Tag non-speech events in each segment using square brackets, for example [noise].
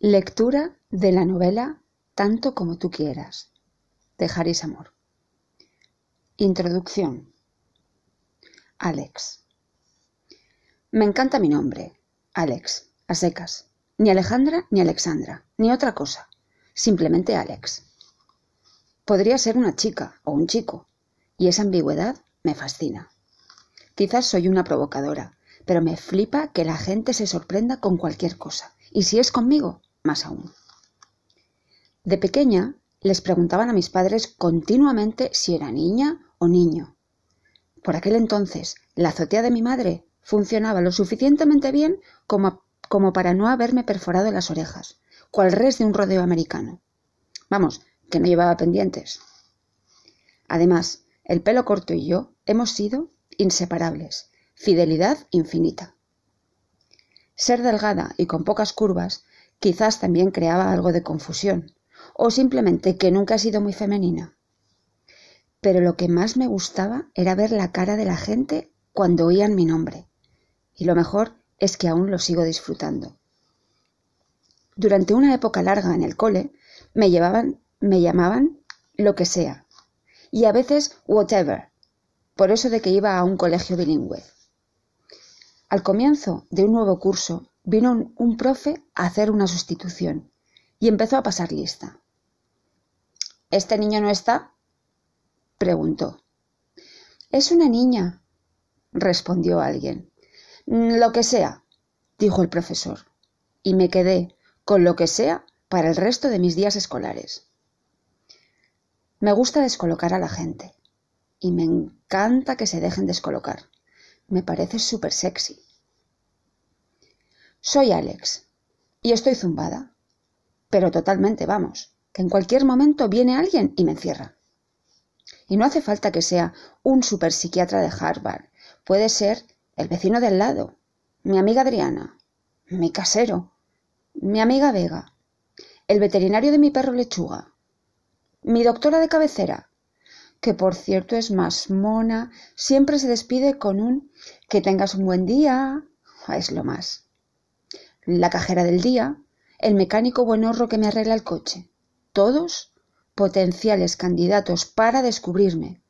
Lectura de la novela Tanto como tú quieras, de Haris Amor. Introducción. Alex. Me encanta mi nombre, Alex, a secas. Ni Alejandra ni Alexandra, ni otra cosa. Simplemente Alex. Podría ser una chica o un chico, y esa ambigüedad me fascina. Quizás soy una provocadora, pero me flipa que la gente se sorprenda con cualquier cosa, y si es conmigo, más aún. De pequeña les preguntaban a mis padres continuamente si era niña o niño. Por aquel entonces, la azotea de mi madre funcionaba lo suficientemente bien como, como para no haberme perforado las orejas, cual res de un rodeo americano. Vamos, que no llevaba pendientes. Además, el pelo corto y yo hemos sido inseparables, fidelidad infinita. Ser delgada y con pocas curvas quizás también creaba algo de confusión, o simplemente que nunca he sido muy femenina. Pero lo que más me gustaba era ver la cara de la gente cuando oían mi nombre, y lo mejor es que aún lo sigo disfrutando. Durante una época larga en el cole me llevaban, me llamaban lo que sea, y a veces whatever, por eso de que iba a un colegio bilingüe. Al comienzo de un nuevo curso vino un, profe a hacer una sustitución y empezó a pasar lista. ¿Este niño no está? preguntó. Es una niña, respondió alguien. Mm, lo que sea, dijo el profesor, y me quedé con lo que sea para el resto de mis días escolares. Me gusta descolocar a la gente, y me encanta que se dejen descolocar. Me parece súper sexy. Soy Alex y estoy zumbada. Pero totalmente, vamos, que en cualquier momento viene alguien y me encierra. Y no hace falta que sea un superpsiquiatra de Harvard. Puede ser el vecino del lado, mi amiga Adriana, mi casero, mi amiga Vega, el veterinario de mi perro lechuga, mi doctora de cabecera, que por cierto es más mona, siempre se despide con un que tengas un buen día. Es lo más la cajera del día, el mecánico buenorro que me arregla el coche. Todos potenciales candidatos para descubrirme,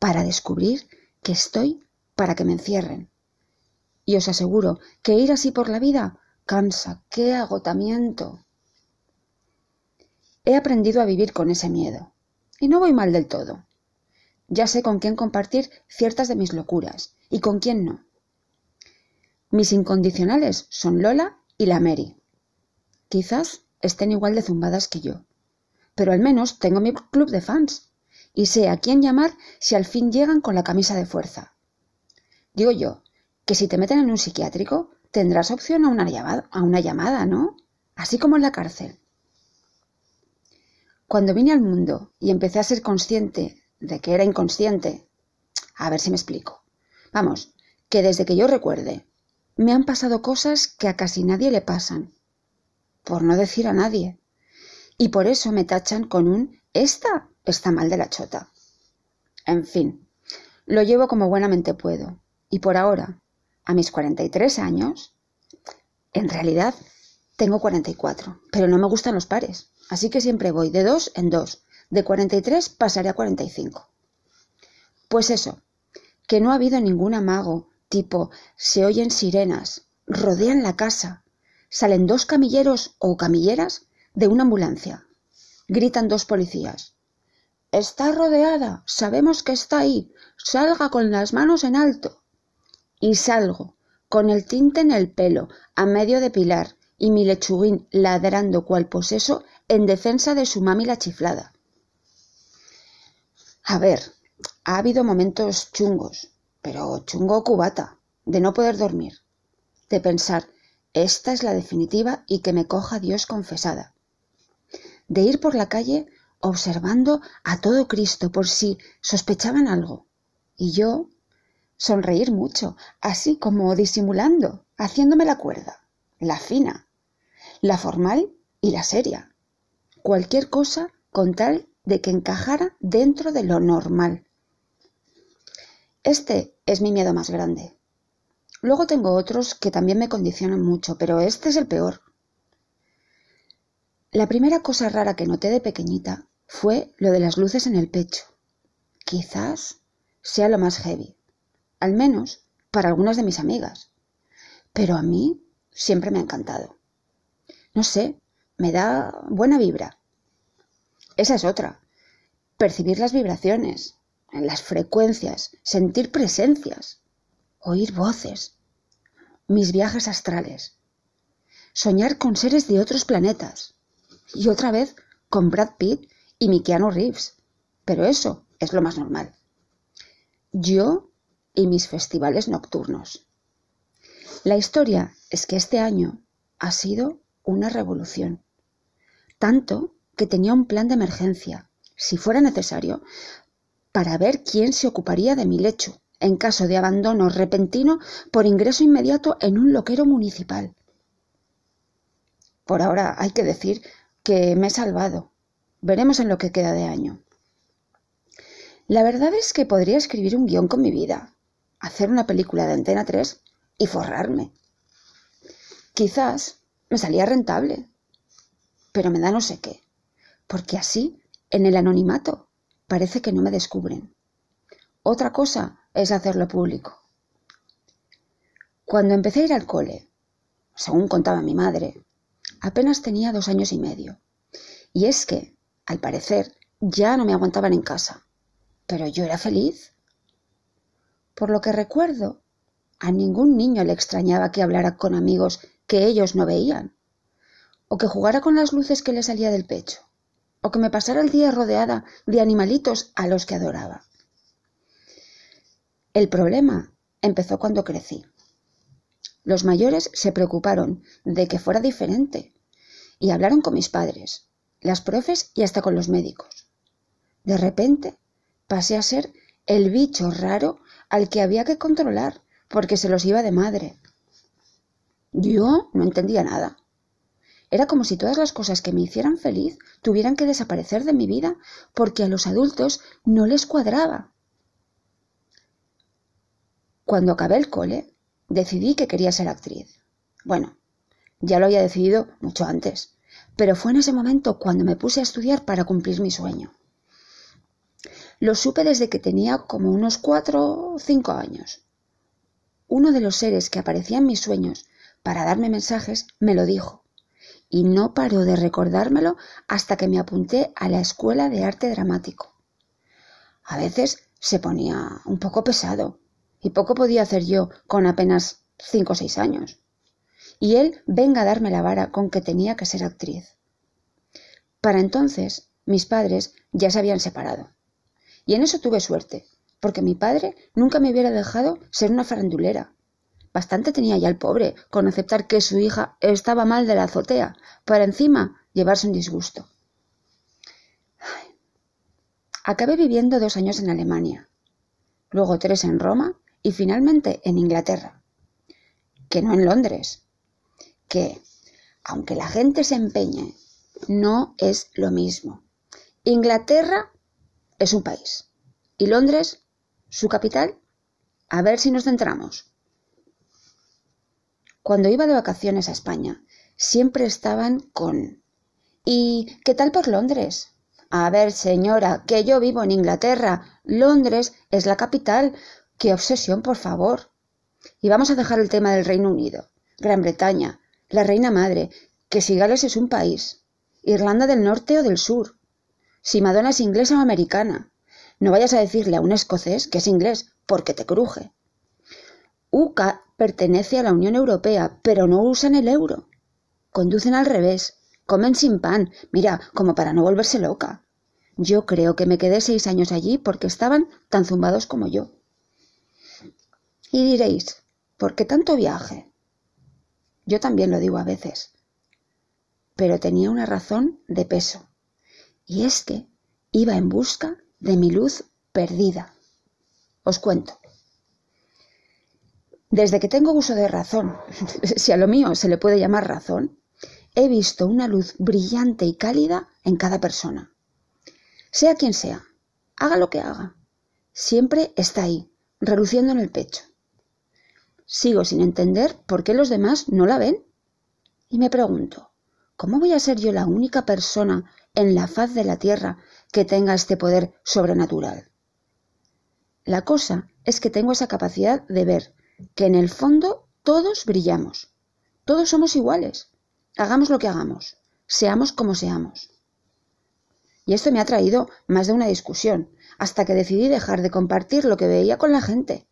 para descubrir que estoy para que me encierren. Y os aseguro que ir así por la vida cansa, qué agotamiento. He aprendido a vivir con ese miedo, y no voy mal del todo. Ya sé con quién compartir ciertas de mis locuras y con quién no. Mis incondicionales son Lola y la Mary. Quizás estén igual de zumbadas que yo, pero al menos tengo mi club de fans y sé a quién llamar si al fin llegan con la camisa de fuerza. Digo yo, que si te meten en un psiquiátrico tendrás opción a una llamada, a una llamada ¿no? Así como en la cárcel. Cuando vine al mundo y empecé a ser consciente de que era inconsciente, a ver si me explico. Vamos, que desde que yo recuerde, me han pasado cosas que a casi nadie le pasan, por no decir a nadie. Y por eso me tachan con un esta está mal de la chota. En fin, lo llevo como buenamente puedo. Y por ahora, a mis 43 años, en realidad tengo 44, pero no me gustan los pares, así que siempre voy de dos en dos. De 43 pasaré a 45. Pues eso, que no ha habido ningún amago, tipo se oyen sirenas, rodean la casa, salen dos camilleros o camilleras de una ambulancia. Gritan dos policías. Está rodeada, sabemos que está ahí, salga con las manos en alto. Y salgo, con el tinte en el pelo, a medio de pilar, y mi lechuguín ladrando cual poseso en defensa de su mami la chiflada. A ver, ha habido momentos chungos, pero chungo cubata, de no poder dormir, de pensar, esta es la definitiva y que me coja Dios confesada, de ir por la calle observando a todo Cristo por si sospechaban algo, y yo sonreír mucho, así como disimulando, haciéndome la cuerda, la fina, la formal y la seria, cualquier cosa con tal de que encajara dentro de lo normal, este es mi miedo más grande. Luego tengo otros que también me condicionan mucho, pero este es el peor. La primera cosa rara que noté de pequeñita fue lo de las luces en el pecho. Quizás sea lo más heavy, al menos para algunas de mis amigas. Pero a mí siempre me ha encantado. No sé, me da buena vibra. Esa es otra. Percibir las vibraciones, las frecuencias, sentir presencias, oír voces, mis viajes astrales, soñar con seres de otros planetas, y otra vez con Brad Pitt y mi Reeves. Pero eso es lo más normal. Yo y mis festivales nocturnos. La historia es que este año ha sido una revolución. Tanto que tenía un plan de emergencia, si fuera necesario, para ver quién se ocuparía de mi lecho en caso de abandono repentino por ingreso inmediato en un loquero municipal. Por ahora hay que decir que me he salvado. Veremos en lo que queda de año. La verdad es que podría escribir un guion con mi vida, hacer una película de Antena 3 y forrarme. Quizás me salía rentable, pero me da no sé qué, porque así, en el anonimato, parece que no me descubren. Otra cosa es hacerlo público. Cuando empecé a ir al cole, según contaba mi madre, apenas tenía dos años y medio. Y es que, al parecer, ya no me aguantaban en casa. Pero yo era feliz. Por lo que recuerdo, a ningún niño le extrañaba que hablara con amigos que ellos no veían, o que jugara con las luces que le salía del pecho, o que me pasara el día rodeada de animalitos a los que adoraba. El problema empezó cuando crecí. Los mayores se preocuparon de que fuera diferente y hablaron con mis padres, las profes y hasta con los médicos. De repente pasé a ser el bicho raro al que había que controlar porque se los iba de madre. Yo no entendía nada. Era como si todas las cosas que me hicieran feliz tuvieran que desaparecer de mi vida porque a los adultos no les cuadraba. Cuando acabé el cole, decidí que quería ser actriz. Bueno, ya lo había decidido mucho antes, pero fue en ese momento cuando me puse a estudiar para cumplir mi sueño. Lo supe desde que tenía como unos cuatro o cinco años. Uno de los seres que aparecía en mis sueños para darme mensajes me lo dijo, y no paró de recordármelo hasta que me apunté a la escuela de arte dramático. A veces se ponía un poco pesado, y poco podía hacer yo con apenas cinco o seis años. Y él venga a darme la vara con que tenía que ser actriz. Para entonces, mis padres ya se habían separado. Y en eso tuve suerte, porque mi padre nunca me hubiera dejado ser una farandulera. Bastante tenía ya el pobre con aceptar que su hija estaba mal de la azotea, para encima llevarse un disgusto. Acabé viviendo dos años en Alemania, luego tres en Roma y finalmente en Inglaterra, que no en Londres, que, aunque la gente se empeñe, no es lo mismo. Inglaterra es un país y Londres, su capital, a ver si nos centramos. Cuando iba de vacaciones a España, siempre estaban con ¿Y qué tal por Londres? A ver, señora, que yo vivo en Inglaterra. Londres es la capital. Qué obsesión, por favor. Y vamos a dejar el tema del Reino Unido, Gran Bretaña, la Reina Madre, que si Gales es un país, Irlanda del Norte o del Sur, si Madonna es inglesa o americana. No vayas a decirle a un escocés que es inglés, porque te cruje. UCA pertenece a la Unión Europea, pero no usan el euro. Conducen al revés, comen sin pan, mira, como para no volverse loca. Yo creo que me quedé seis años allí porque estaban tan zumbados como yo. Y diréis, ¿por qué tanto viaje? Yo también lo digo a veces. Pero tenía una razón de peso. Y es que iba en busca de mi luz perdida. Os cuento. Desde que tengo uso de razón, [laughs] si a lo mío se le puede llamar razón, he visto una luz brillante y cálida en cada persona. Sea quien sea, haga lo que haga, siempre está ahí, reluciendo en el pecho. Sigo sin entender por qué los demás no la ven. Y me pregunto, ¿cómo voy a ser yo la única persona en la faz de la tierra que tenga este poder sobrenatural? La cosa es que tengo esa capacidad de ver que en el fondo todos brillamos, todos somos iguales, hagamos lo que hagamos, seamos como seamos. Y esto me ha traído más de una discusión, hasta que decidí dejar de compartir lo que veía con la gente.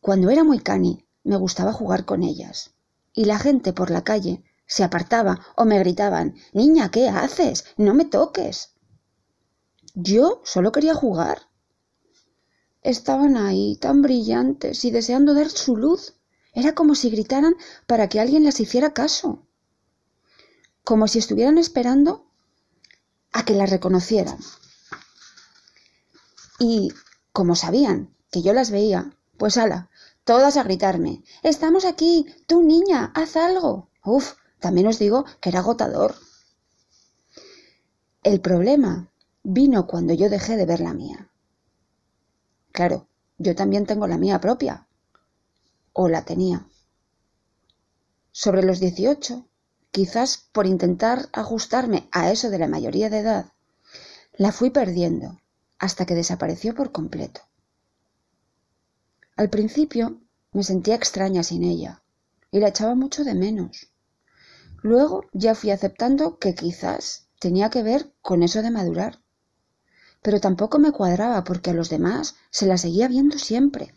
Cuando era muy cani, me gustaba jugar con ellas, y la gente por la calle se apartaba o me gritaban Niña, ¿qué haces? No me toques. Yo solo quería jugar. Estaban ahí, tan brillantes y deseando dar su luz. Era como si gritaran para que alguien las hiciera caso. Como si estuvieran esperando a que las reconocieran. Y como sabían que yo las veía, pues ala, todas a gritarme. Estamos aquí. Tú, niña, haz algo. Uf, también os digo que era agotador. El problema vino cuando yo dejé de ver la mía. Claro, yo también tengo la mía propia. O la tenía. Sobre los 18, quizás por intentar ajustarme a eso de la mayoría de edad, la fui perdiendo hasta que desapareció por completo. Al principio me sentía extraña sin ella y la echaba mucho de menos. Luego ya fui aceptando que quizás tenía que ver con eso de madurar pero tampoco me cuadraba porque a los demás se la seguía viendo siempre.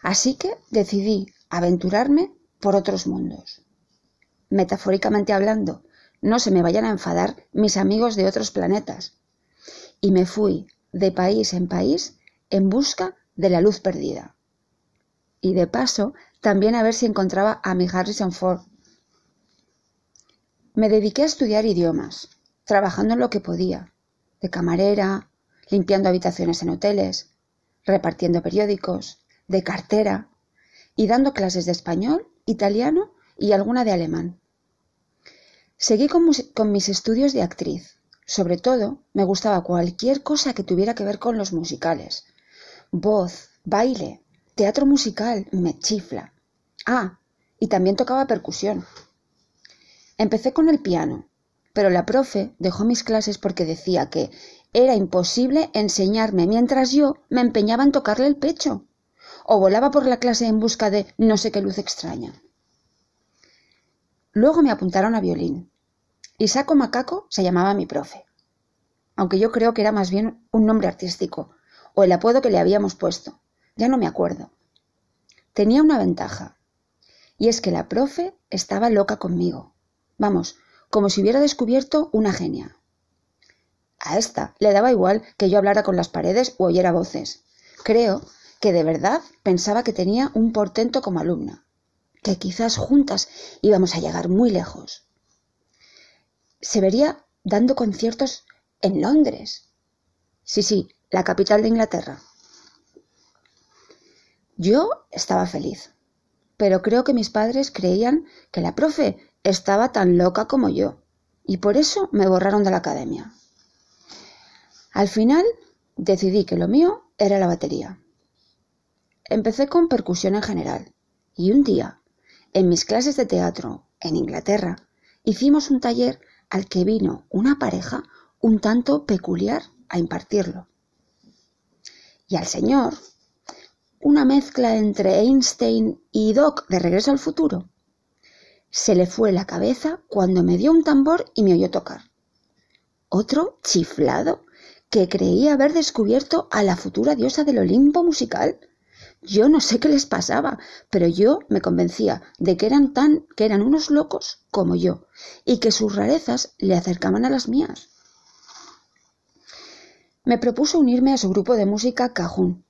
Así que decidí aventurarme por otros mundos. Metafóricamente hablando, no se me vayan a enfadar mis amigos de otros planetas. Y me fui de país en país en busca de la luz perdida. Y de paso, también a ver si encontraba a mi Harrison Ford. Me dediqué a estudiar idiomas, trabajando en lo que podía, de camarera, limpiando habitaciones en hoteles, repartiendo periódicos, de cartera y dando clases de español, italiano y alguna de alemán. Seguí con, mis estudios de actriz. Sobre todo, me gustaba cualquier cosa que tuviera que ver con los musicales. Voz, baile, teatro musical, me chifla. Ah, y también tocaba percusión. Empecé con el piano, pero la profe dejó mis clases porque decía que era imposible enseñarme mientras yo me empeñaba en tocarle el pecho o volaba por la clase en busca de no sé qué luz extraña. Luego me apuntaron a violín. y Saco Macaco se llamaba mi profe, aunque yo creo que era más bien un nombre artístico, o el apodo que le habíamos puesto, ya no me acuerdo. Tenía una ventaja, y es que la profe estaba loca conmigo. Vamos, como si hubiera descubierto una genia. A esta le daba igual que yo hablara con las paredes o oyera voces. Creo que de verdad pensaba que tenía un portento como alumna, que quizás juntas íbamos a llegar muy lejos. Se vería dando conciertos en Londres. Sí, sí, la capital de Inglaterra. Yo estaba feliz, pero creo que mis padres creían que la profe estaba tan loca como yo, y por eso me borraron de la academia. Al final decidí que lo mío era la batería. Empecé con percusión en general, y un día, en mis clases de teatro en Inglaterra, hicimos un taller al que vino una pareja un tanto peculiar a impartirlo. Y al señor, una mezcla entre Einstein y Doc de Regreso al Futuro, se le fue la cabeza cuando me dio un tambor y me oyó tocar. Otro chiflado que creía haber descubierto a la futura diosa del Olimpo musical. Yo no sé qué les pasaba, pero yo me convencía de que eran tan que eran unos locos como yo y que sus rarezas le acercaban a las mías. Me propuso unirme a su grupo de música Cajún.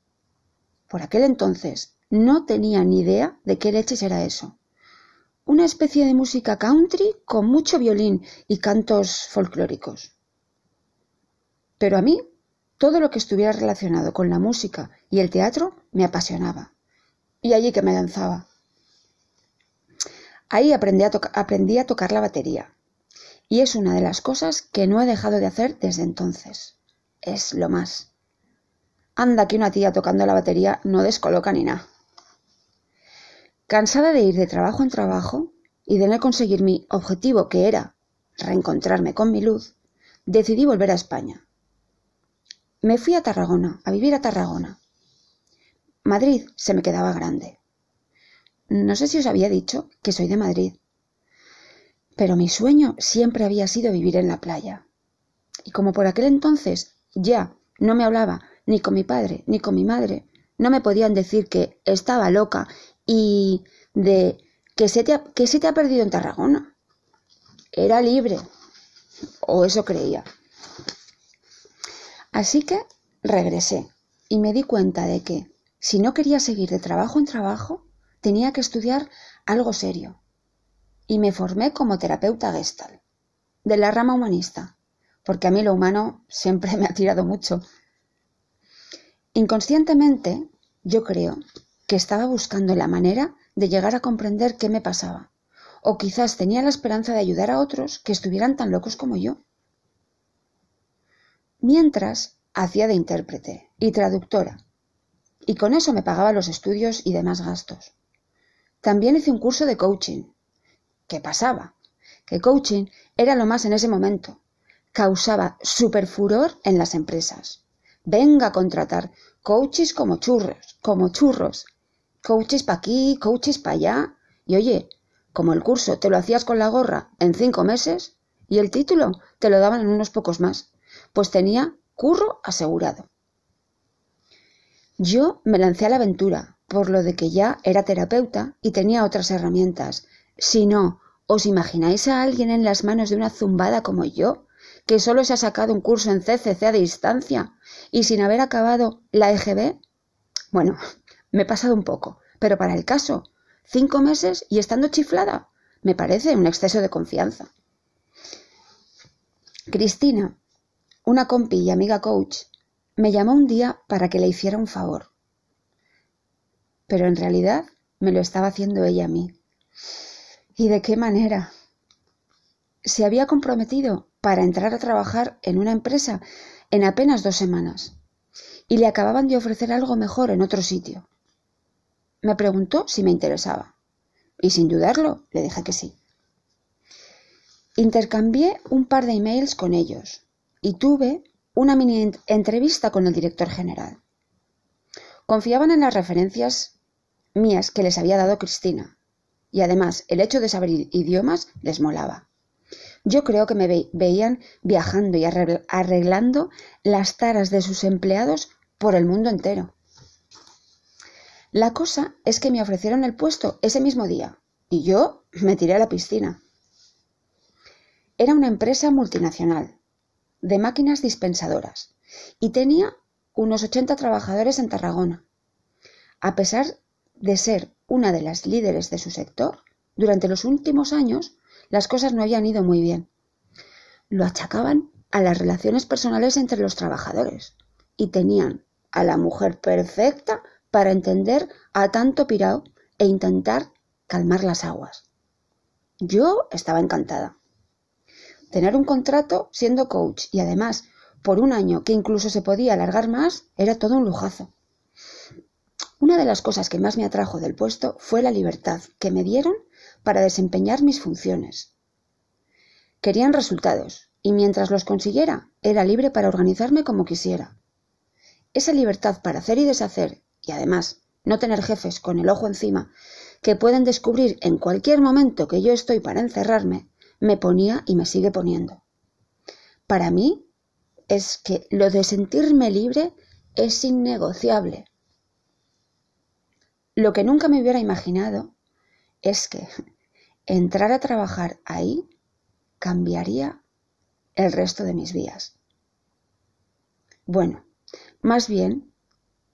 Por aquel entonces no tenía ni idea de qué leches era eso una especie de música country con mucho violín y cantos folclóricos. Pero a mí todo lo que estuviera relacionado con la música y el teatro me apasionaba. Y allí que me lanzaba. Ahí aprendí a, aprendí a tocar la batería. Y es una de las cosas que no he dejado de hacer desde entonces. Es lo más. Anda que una tía tocando la batería no descoloca ni nada. Cansada de ir de trabajo en trabajo, y de no conseguir mi objetivo, que era reencontrarme con mi luz, decidí volver a España. Me fui a Tarragona, a vivir a Tarragona. Madrid se me quedaba grande. No sé si os había dicho que soy de Madrid, pero mi sueño siempre había sido vivir en la playa. Y como por aquel entonces ya no me hablaba ni con mi padre ni con mi madre, no me podían decir que estaba loca y de que se te ha, que se te ha perdido en Tarragona. Era libre, o eso creía. Así que regresé y me di cuenta de que si no quería seguir de trabajo en trabajo, tenía que estudiar algo serio. Y me formé como terapeuta gestal, de la rama humanista, porque a mí lo humano siempre [laughs] me ha tirado mucho. Inconscientemente, yo creo que estaba buscando la manera de llegar a comprender qué me pasaba, o quizás tenía la esperanza de ayudar a otros que estuvieran tan locos como yo. Mientras hacía de intérprete y traductora, y con eso me pagaba los estudios y demás gastos. También hice un curso de coaching. ¿Qué pasaba? Que coaching era lo más en ese momento. Causaba furor en las empresas. Venga a contratar coaches como churros, como churros. Coaches pa' aquí, coaches pa' allá. Y oye, como el curso te lo hacías con la gorra en cinco meses y el título te lo daban en unos pocos más, pues tenía curro asegurado. Yo me lancé a la aventura, por lo de que ya era terapeuta y tenía otras herramientas. Si no, ¿os imagináis a alguien en las manos de una zumbada como yo, que solo se ha sacado un curso en CCC a distancia y sin haber acabado la EGB? Bueno, me he pasado un poco, pero para el caso, cinco meses y estando chiflada, me parece un exceso de confianza. Cristina, una compi y amiga coach, me llamó un día para que le hiciera un favor pero en realidad me lo estaba haciendo ella a mí. ¿Y de qué manera? Se había comprometido para entrar a trabajar en una empresa en apenas dos semanas y le acababan de ofrecer algo mejor en otro sitio. Me preguntó si me interesaba y sin dudarlo le dije que sí. Intercambié un par de emails con ellos y tuve una mini entrevista con el director general. Confiaban en las referencias mías que les había dado Cristina. Y además, el hecho de saber idiomas les molaba. Yo creo que me veían viajando y arreglando las taras de sus empleados por el mundo entero. La cosa es que me ofrecieron el puesto ese mismo día y yo me tiré a la piscina. Era una empresa multinacional de máquinas dispensadoras y tenía unos 80 trabajadores en Tarragona. A pesar de ser una de las líderes de su sector, durante los últimos años las cosas no habían ido muy bien. Lo achacaban a las relaciones personales entre los trabajadores y tenían a la mujer perfecta para entender a tanto pirao e intentar calmar las aguas. Yo estaba encantada. Tener un contrato siendo coach y además por un año que incluso se podía alargar más era todo un lujazo. Una de las cosas que más me atrajo del puesto fue la libertad que me dieron para desempeñar mis funciones. Querían resultados, y mientras los consiguiera, era libre para organizarme como quisiera. Esa libertad para hacer y deshacer, y además no tener jefes con el ojo encima, que pueden descubrir en cualquier momento que yo estoy para encerrarme, me ponía y me sigue poniendo. Para mí es que lo de sentirme libre es innegociable. Lo que nunca me hubiera imaginado es que entrar a trabajar ahí cambiaría el resto de mis días. Bueno, más bien,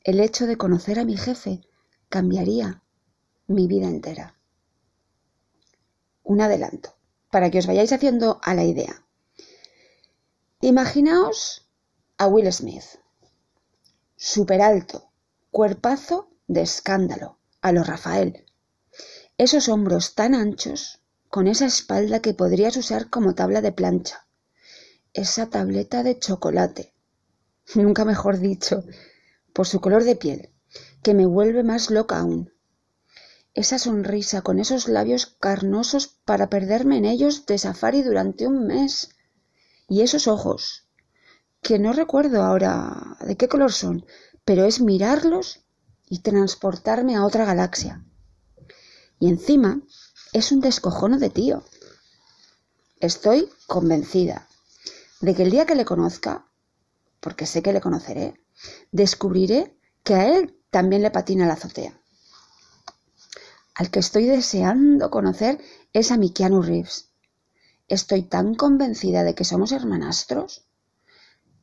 el hecho de conocer a mi jefe cambiaría mi vida entera. Un adelanto, para que os vayáis haciendo a la idea. Imaginaos a Will Smith, súper alto, cuerpazo de escándalo, a lo Rafael. Esos hombros tan anchos, con esa espalda que podrías usar como tabla de plancha. Esa tableta de chocolate. Nunca mejor dicho, por su color de piel, que me vuelve más loca aún. esa sonrisa con esos labios carnosos para perderme en ellos de safari durante un mes. Y esos ojos, que no recuerdo ahora de qué color son, pero es mirarlos y transportarme a otra galaxia. Y encima es un descojono de tío. Estoy convencida de que el día que le conozca, porque sé que le conoceré, descubriré que a él también le patina la azotea. Al que estoy deseando conocer es a mi Keanu Reeves. Estoy tan convencida de que somos hermanastros.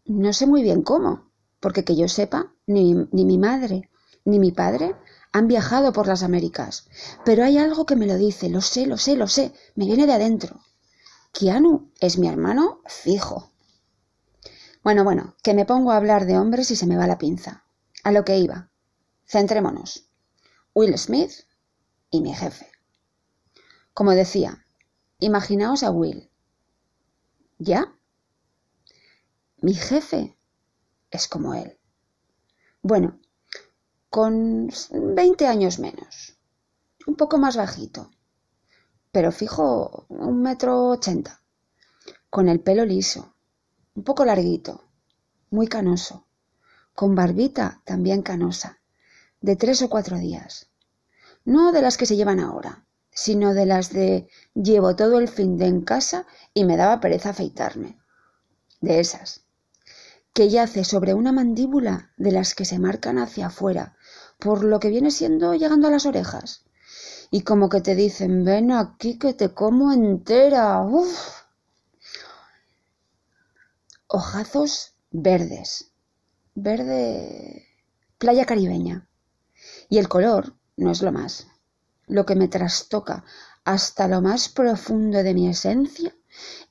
No sé muy bien cómo, porque que yo sepa, ni, mi madre ni mi padre han viajado por las Américas. Pero hay algo que me lo dice, lo sé, lo sé, lo sé, me viene de adentro. Keanu es mi hermano fijo. Bueno, bueno, que me pongo a hablar de hombres y se me va la pinza. A lo que iba. Centrémonos. Will Smith y mi jefe. Como decía, imaginaos a Will. ¿Ya? Mi jefe es como él. Bueno, con veinte años menos, un poco más bajito, pero fijo un metro ochenta, con el pelo liso, un poco larguito, muy canoso, con barbita también canosa, de tres o cuatro días. No de las que se llevan ahora, sino de las de llevo todo el fin de en casa y me daba pereza afeitarme. De esas, que yace sobre una mandíbula de las que se marcan hacia afuera, por lo que viene siendo llegando a las orejas. Y como que te dicen, ven aquí que te como entera. Uf. Ojazos verdes. Verde playa caribeña. Y el color no es lo más. Lo que me trastoca hasta lo más profundo de mi esencia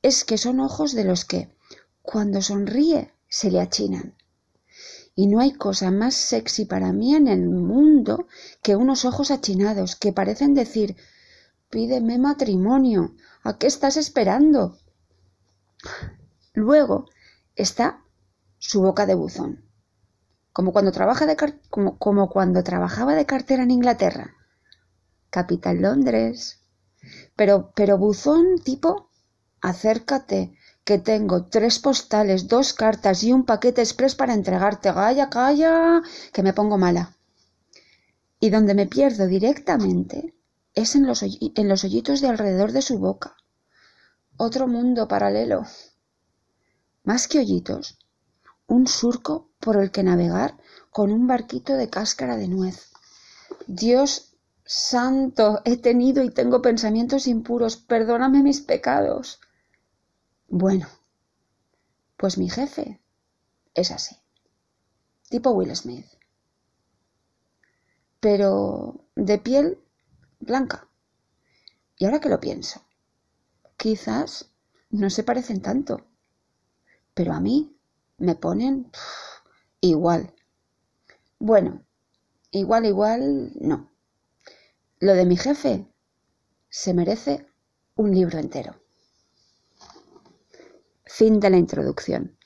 es que son ojos de los que, cuando sonríe, se le achinan. Y no hay cosa más sexy para mí en el mundo que unos ojos achinados que parecen decir pídeme matrimonio. ¿A qué estás esperando? Luego está su boca de buzón. Como cuando, trabaja de como, cuando trabajaba de cartera en Inglaterra. Capital Londres. Pero, pero buzón tipo acércate, que tengo tres postales, dos cartas y un paquete express para entregarte. Calla, calla, que me pongo mala. Y donde me pierdo directamente es en los, en los hoyitos de alrededor de su boca. Otro mundo paralelo. Más que hoyitos, un surco por el que navegar con un barquito de cáscara de nuez. Dios santo, he tenido y tengo pensamientos impuros, perdóname mis pecados. Bueno, pues mi jefe es así, tipo Will Smith, pero de piel blanca. Y ahora que lo pienso, quizás no se parecen tanto, pero a mí me ponen igual. Bueno, igual, igual, no. Lo de mi jefe se merece un libro entero. Fin de la introducción.